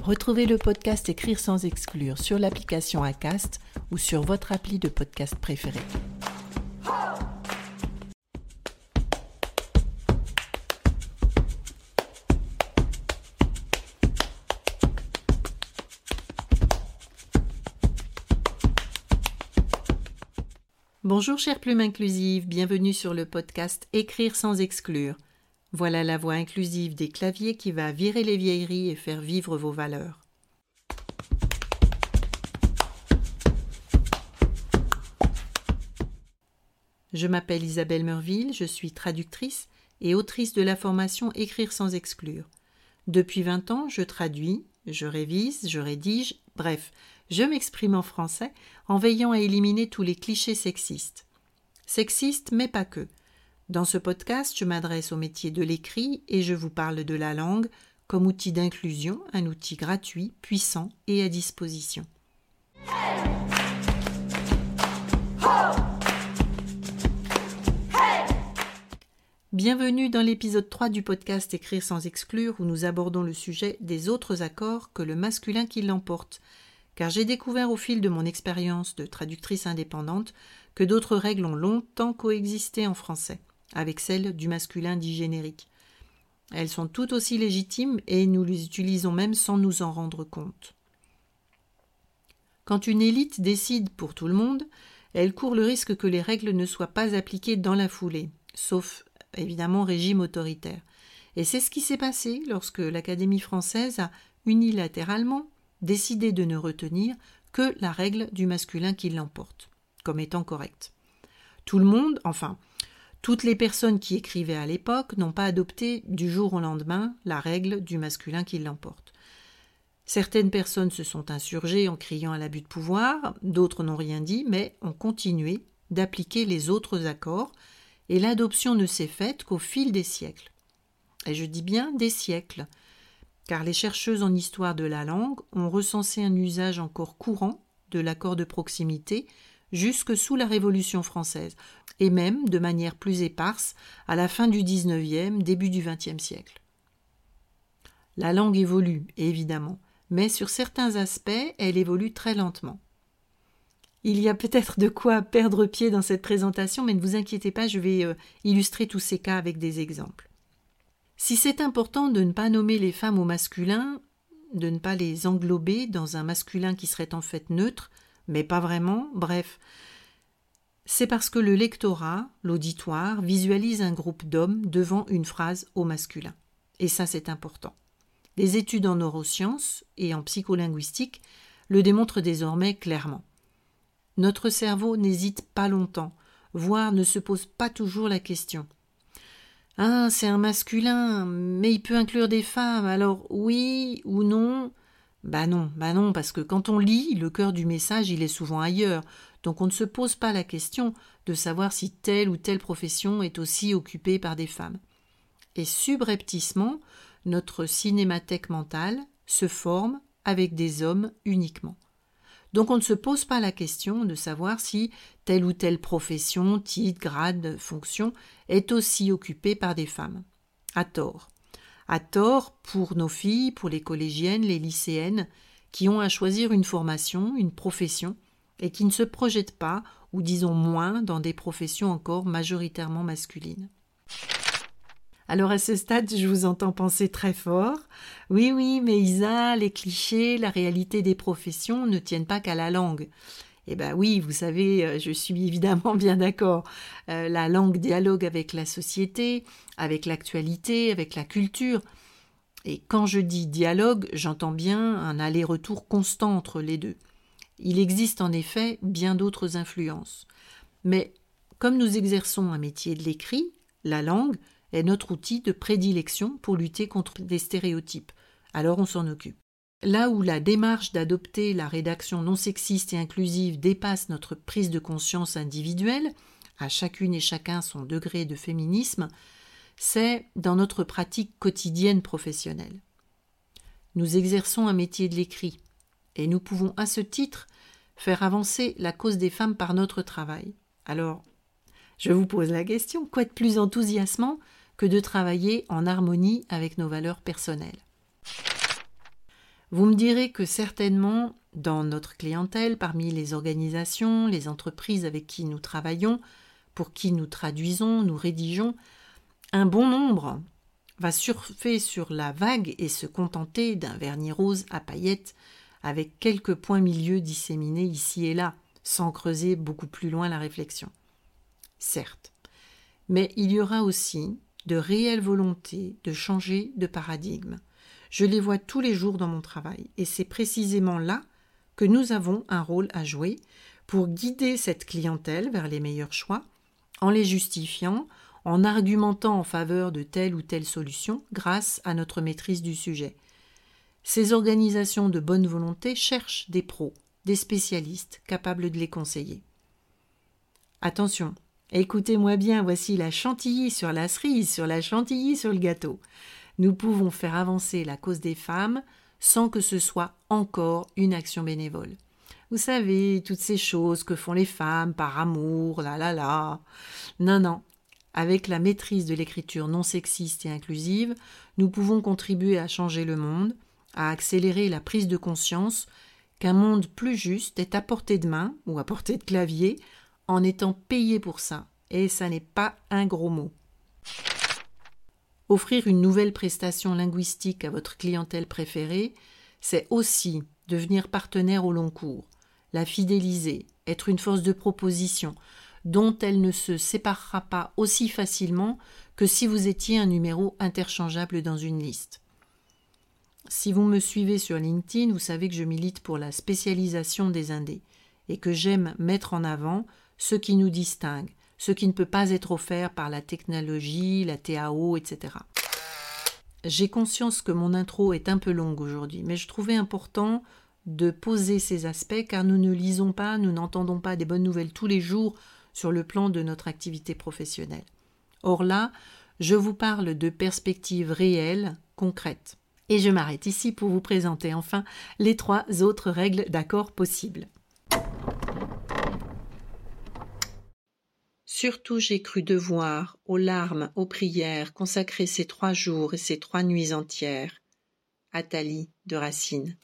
Retrouvez le podcast Écrire sans exclure sur l'application Acast ou sur votre appli de podcast préféré. Bonjour chère plume inclusive, bienvenue sur le podcast Écrire sans exclure. Voilà la voix inclusive des claviers qui va virer les vieilleries et faire vivre vos valeurs. Je m'appelle Isabelle Merville, je suis traductrice et autrice de la formation Écrire sans exclure. Depuis 20 ans, je traduis, je révise, je rédige, bref, je m'exprime en français en veillant à éliminer tous les clichés sexistes. Sexistes, mais pas que. Dans ce podcast, je m'adresse au métier de l'écrit et je vous parle de la langue comme outil d'inclusion, un outil gratuit, puissant et à disposition. Bienvenue dans l'épisode 3 du podcast Écrire sans exclure où nous abordons le sujet des autres accords que le masculin qui l'emporte. Car j'ai découvert au fil de mon expérience de traductrice indépendante que d'autres règles ont longtemps coexisté en français avec celles du masculin dit générique. Elles sont tout aussi légitimes et nous les utilisons même sans nous en rendre compte. Quand une élite décide pour tout le monde, elle court le risque que les règles ne soient pas appliquées dans la foulée, sauf évidemment régime autoritaire. Et c'est ce qui s'est passé lorsque l'Académie française a unilatéralement décidé de ne retenir que la règle du masculin qui l'emporte, comme étant correcte. Tout le monde, enfin, toutes les personnes qui écrivaient à l'époque n'ont pas adopté du jour au lendemain la règle du masculin qui l'emporte. Certaines personnes se sont insurgées en criant à l'abus de pouvoir, d'autres n'ont rien dit, mais ont continué d'appliquer les autres accords, et l'adoption ne s'est faite qu'au fil des siècles. Et je dis bien des siècles, car les chercheuses en histoire de la langue ont recensé un usage encore courant de l'accord de proximité jusque sous la Révolution française, et même de manière plus éparse à la fin du XIXe, début du XXe siècle. La langue évolue, évidemment, mais sur certains aspects, elle évolue très lentement. Il y a peut-être de quoi perdre pied dans cette présentation, mais ne vous inquiétez pas, je vais euh, illustrer tous ces cas avec des exemples. Si c'est important de ne pas nommer les femmes au masculin, de ne pas les englober dans un masculin qui serait en fait neutre, mais pas vraiment, bref, c'est parce que le lectorat, l'auditoire, visualise un groupe d'hommes devant une phrase au masculin. Et ça, c'est important. Les études en neurosciences et en psycholinguistique le démontrent désormais clairement. Notre cerveau n'hésite pas longtemps, voire ne se pose pas toujours la question. Ah, c'est un masculin, mais il peut inclure des femmes, alors oui ou non Bah non, bah non, parce que quand on lit, le cœur du message, il est souvent ailleurs, donc on ne se pose pas la question de savoir si telle ou telle profession est aussi occupée par des femmes. Et subrepticement, notre cinémathèque mentale se forme avec des hommes uniquement. Donc on ne se pose pas la question de savoir si telle ou telle profession, titre, grade, fonction est aussi occupée par des femmes. À tort. À tort pour nos filles, pour les collégiennes, les lycéennes, qui ont à choisir une formation, une profession, et qui ne se projettent pas, ou disons moins, dans des professions encore majoritairement masculines. Alors à ce stade, je vous entends penser très fort. Oui, oui, mais Isa, les clichés, la réalité des professions ne tiennent pas qu'à la langue. Eh bien oui, vous savez, euh, je suis évidemment bien d'accord. Euh, la langue dialogue avec la société, avec l'actualité, avec la culture. Et quand je dis dialogue, j'entends bien un aller-retour constant entre les deux. Il existe en effet bien d'autres influences. Mais comme nous exerçons un métier de l'écrit, la langue est notre outil de prédilection pour lutter contre des stéréotypes. Alors on s'en occupe. Là où la démarche d'adopter la rédaction non sexiste et inclusive dépasse notre prise de conscience individuelle, à chacune et chacun son degré de féminisme, c'est dans notre pratique quotidienne professionnelle. Nous exerçons un métier de l'écrit, et nous pouvons à ce titre faire avancer la cause des femmes par notre travail. Alors, je vous pose la question, quoi de plus enthousiasmant que de travailler en harmonie avec nos valeurs personnelles? Vous me direz que certainement, dans notre clientèle, parmi les organisations, les entreprises avec qui nous travaillons, pour qui nous traduisons, nous rédigeons, un bon nombre va surfer sur la vague et se contenter d'un vernis rose à paillettes avec quelques points milieux disséminés ici et là, sans creuser beaucoup plus loin la réflexion. Certes, mais il y aura aussi de réelles volontés de changer de paradigme, je les vois tous les jours dans mon travail, et c'est précisément là que nous avons un rôle à jouer pour guider cette clientèle vers les meilleurs choix, en les justifiant, en argumentant en faveur de telle ou telle solution grâce à notre maîtrise du sujet. Ces organisations de bonne volonté cherchent des pros, des spécialistes capables de les conseiller. Attention, écoutez-moi bien, voici la chantilly sur la cerise, sur la chantilly sur le gâteau nous pouvons faire avancer la cause des femmes sans que ce soit encore une action bénévole. Vous savez, toutes ces choses que font les femmes par amour, là là là. Non, non. Avec la maîtrise de l'écriture non sexiste et inclusive, nous pouvons contribuer à changer le monde, à accélérer la prise de conscience qu'un monde plus juste est à portée de main ou à portée de clavier en étant payé pour ça. Et ça n'est pas un gros mot. Offrir une nouvelle prestation linguistique à votre clientèle préférée, c'est aussi devenir partenaire au long cours, la fidéliser, être une force de proposition, dont elle ne se séparera pas aussi facilement que si vous étiez un numéro interchangeable dans une liste. Si vous me suivez sur LinkedIn, vous savez que je milite pour la spécialisation des indés et que j'aime mettre en avant ce qui nous distingue, ce qui ne peut pas être offert par la technologie, la TAO, etc. J'ai conscience que mon intro est un peu longue aujourd'hui, mais je trouvais important de poser ces aspects car nous ne lisons pas, nous n'entendons pas des bonnes nouvelles tous les jours sur le plan de notre activité professionnelle. Or là, je vous parle de perspectives réelles, concrètes. Et je m'arrête ici pour vous présenter enfin les trois autres règles d'accord possibles. Surtout j'ai cru devoir, aux larmes, aux prières, consacrer ces trois jours et ces trois nuits entières. Athalie de Racine.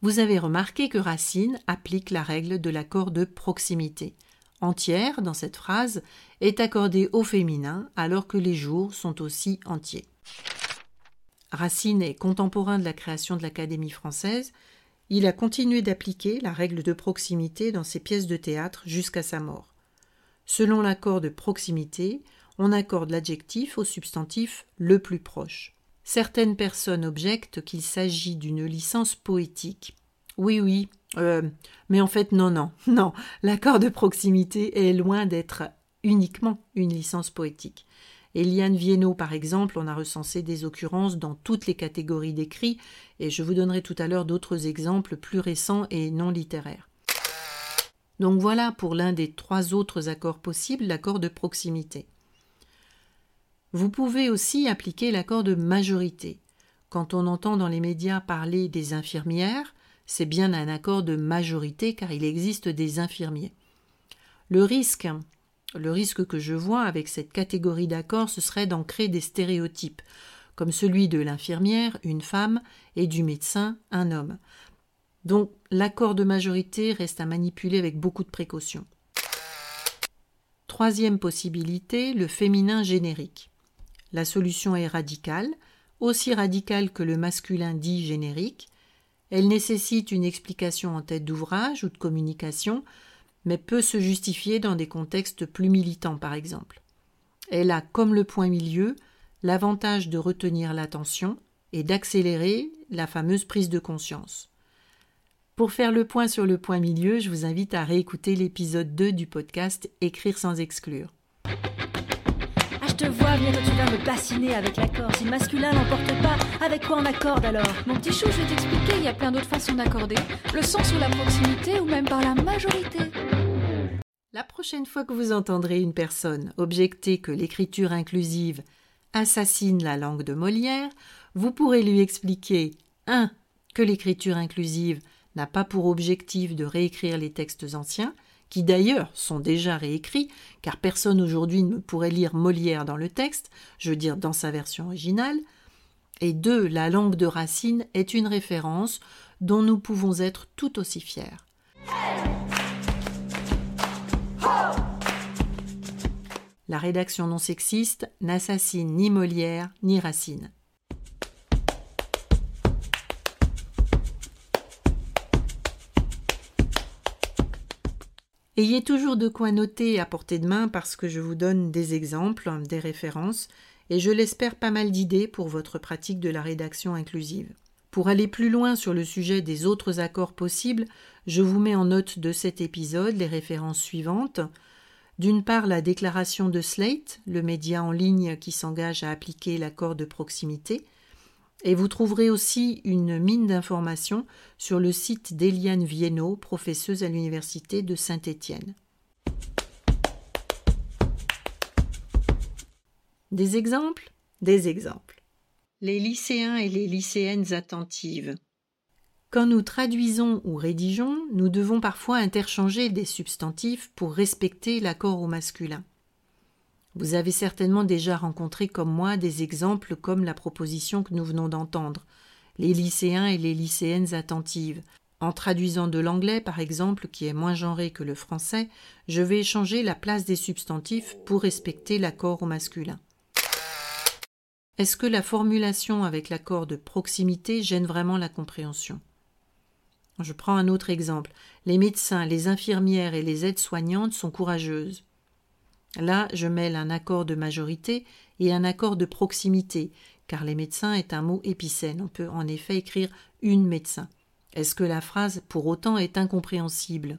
Vous avez remarqué que Racine applique la règle de l'accord de proximité. Entière, dans cette phrase, est accordée au féminin alors que les jours sont aussi entiers. Racine est contemporain de la création de l'Académie française, il a continué d'appliquer la règle de proximité dans ses pièces de théâtre jusqu'à sa mort. Selon l'accord de proximité, on accorde l'adjectif au substantif le plus proche. Certaines personnes objectent qu'il s'agit d'une licence poétique. Oui, oui, euh, mais en fait, non, non, non, l'accord de proximité est loin d'être uniquement une licence poétique. Eliane Viennot, par exemple, on a recensé des occurrences dans toutes les catégories d'écrits, et je vous donnerai tout à l'heure d'autres exemples plus récents et non littéraires. Donc voilà pour l'un des trois autres accords possibles, l'accord de proximité. Vous pouvez aussi appliquer l'accord de majorité. Quand on entend dans les médias parler des infirmières, c'est bien un accord de majorité car il existe des infirmiers. Le risque le risque que je vois avec cette catégorie d'accords, ce serait d'ancrer des stéréotypes, comme celui de l'infirmière, une femme, et du médecin, un homme. Donc l'accord de majorité reste à manipuler avec beaucoup de précautions. Troisième possibilité, le féminin générique. La solution est radicale, aussi radicale que le masculin dit générique. Elle nécessite une explication en tête d'ouvrage ou de communication, mais peut se justifier dans des contextes plus militants, par exemple. Elle a, comme le point milieu, l'avantage de retenir l'attention et d'accélérer la fameuse prise de conscience. Pour faire le point sur le point milieu, je vous invite à réécouter l'épisode 2 du podcast Écrire sans exclure. Ah, je te vois tu vas me avec l'accord. Si masculin n'emporte avec quoi on accorde alors? Mon petit chou, je vais il y a plein d'autres façons d'accorder. Le sens ou la proximité ou même par la majorité. La prochaine fois que vous entendrez une personne objecter que l'écriture inclusive assassine la langue de Molière, vous pourrez lui expliquer 1. que l'écriture inclusive n'a pas pour objectif de réécrire les textes anciens, qui d'ailleurs sont déjà réécrits, car personne aujourd'hui ne pourrait lire Molière dans le texte, je veux dire dans sa version originale, et 2. la langue de Racine est une référence dont nous pouvons être tout aussi fiers. La rédaction non sexiste n'assassine ni Molière ni Racine. Ayez toujours de quoi noter à portée de main parce que je vous donne des exemples, des références, et je l'espère pas mal d'idées pour votre pratique de la rédaction inclusive. Pour aller plus loin sur le sujet des autres accords possibles, je vous mets en note de cet épisode les références suivantes. D'une part, la déclaration de Slate, le média en ligne qui s'engage à appliquer l'accord de proximité, et vous trouverez aussi une mine d'informations sur le site d'Eliane Viennot, professeuse à l'Université de Saint-Étienne. Des exemples? Des exemples. Les lycéens et les lycéennes attentives. Quand nous traduisons ou rédigeons, nous devons parfois interchanger des substantifs pour respecter l'accord au masculin. Vous avez certainement déjà rencontré comme moi des exemples comme la proposition que nous venons d'entendre, les lycéens et les lycéennes attentives. En traduisant de l'anglais, par exemple, qui est moins genré que le français, je vais échanger la place des substantifs pour respecter l'accord au masculin. Est-ce que la formulation avec l'accord de proximité gêne vraiment la compréhension? Je prends un autre exemple. Les médecins, les infirmières et les aides-soignantes sont courageuses. Là, je mêle un accord de majorité et un accord de proximité, car les médecins est un mot épicène. On peut en effet écrire une médecin. Est-ce que la phrase pour autant est incompréhensible?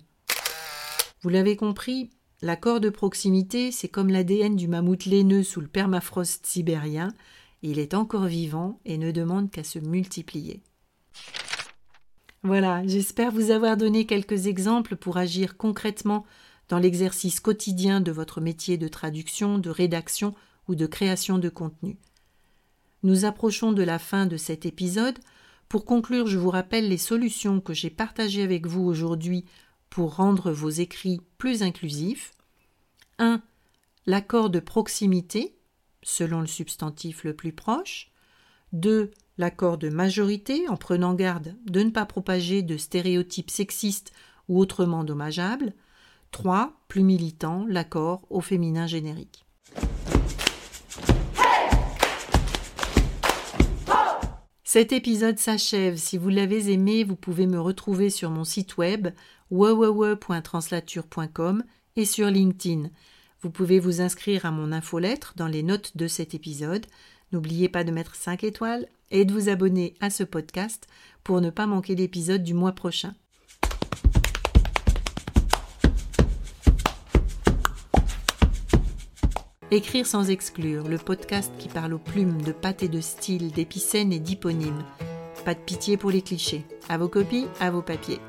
Vous l'avez compris, l'accord de proximité, c'est comme l'ADN du mammouth laineux sous le permafrost sibérien. Il est encore vivant et ne demande qu'à se multiplier. Voilà, j'espère vous avoir donné quelques exemples pour agir concrètement dans l'exercice quotidien de votre métier de traduction, de rédaction ou de création de contenu. Nous approchons de la fin de cet épisode. Pour conclure, je vous rappelle les solutions que j'ai partagées avec vous aujourd'hui pour rendre vos écrits plus inclusifs. 1. L'accord de proximité, selon le substantif le plus proche. 2. L'accord de majorité, en prenant garde de ne pas propager de stéréotypes sexistes ou autrement dommageables. 3. Plus militant, l'accord au féminin générique. Cet épisode s'achève. Si vous l'avez aimé, vous pouvez me retrouver sur mon site web www.translature.com et sur LinkedIn. Vous pouvez vous inscrire à mon infolettre dans les notes de cet épisode. N'oubliez pas de mettre 5 étoiles et de vous abonner à ce podcast pour ne pas manquer l'épisode du mois prochain. Écrire sans exclure, le podcast qui parle aux plumes de pâte et de style, d'épicènes et d'hyponymes. Pas de pitié pour les clichés. À vos copies, à vos papiers.